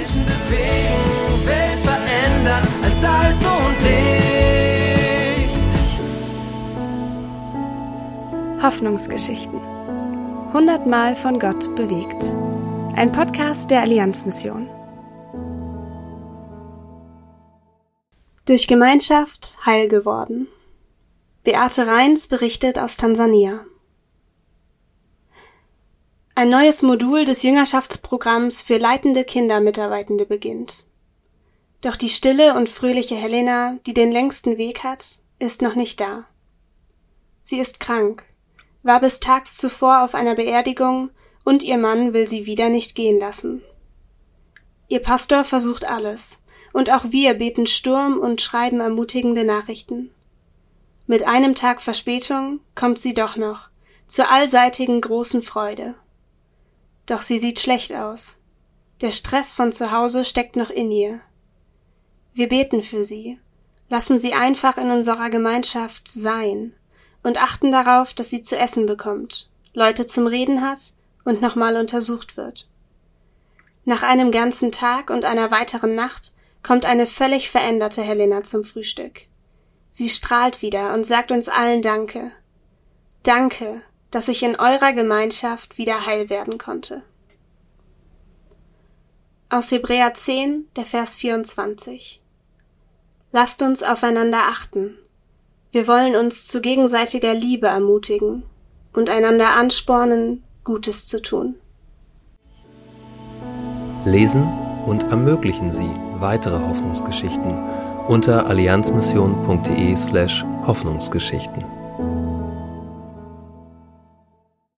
Menschen bewegen, Welt verändern als Salz und Licht. Hoffnungsgeschichten. Hundertmal von Gott bewegt. Ein Podcast der Allianzmission. Durch Gemeinschaft heil geworden. Beate Reins berichtet aus Tansania. Ein neues Modul des Jüngerschaftsprogramms für leitende Kindermitarbeitende beginnt. Doch die stille und fröhliche Helena, die den längsten Weg hat, ist noch nicht da. Sie ist krank, war bis tags zuvor auf einer Beerdigung und ihr Mann will sie wieder nicht gehen lassen. Ihr Pastor versucht alles, und auch wir beten Sturm und schreiben ermutigende Nachrichten. Mit einem Tag Verspätung kommt sie doch noch, zur allseitigen großen Freude. Doch sie sieht schlecht aus. Der Stress von zu Hause steckt noch in ihr. Wir beten für sie, lassen sie einfach in unserer Gemeinschaft sein und achten darauf, dass sie zu essen bekommt, Leute zum Reden hat und nochmal untersucht wird. Nach einem ganzen Tag und einer weiteren Nacht kommt eine völlig veränderte Helena zum Frühstück. Sie strahlt wieder und sagt uns allen Danke. Danke, dass ich in eurer Gemeinschaft wieder heil werden konnte. Aus Hebräer 10, der Vers 24. Lasst uns aufeinander achten. Wir wollen uns zu gegenseitiger Liebe ermutigen und einander anspornen, Gutes zu tun. Lesen und ermöglichen Sie weitere Hoffnungsgeschichten unter allianzmission.de slash Hoffnungsgeschichten.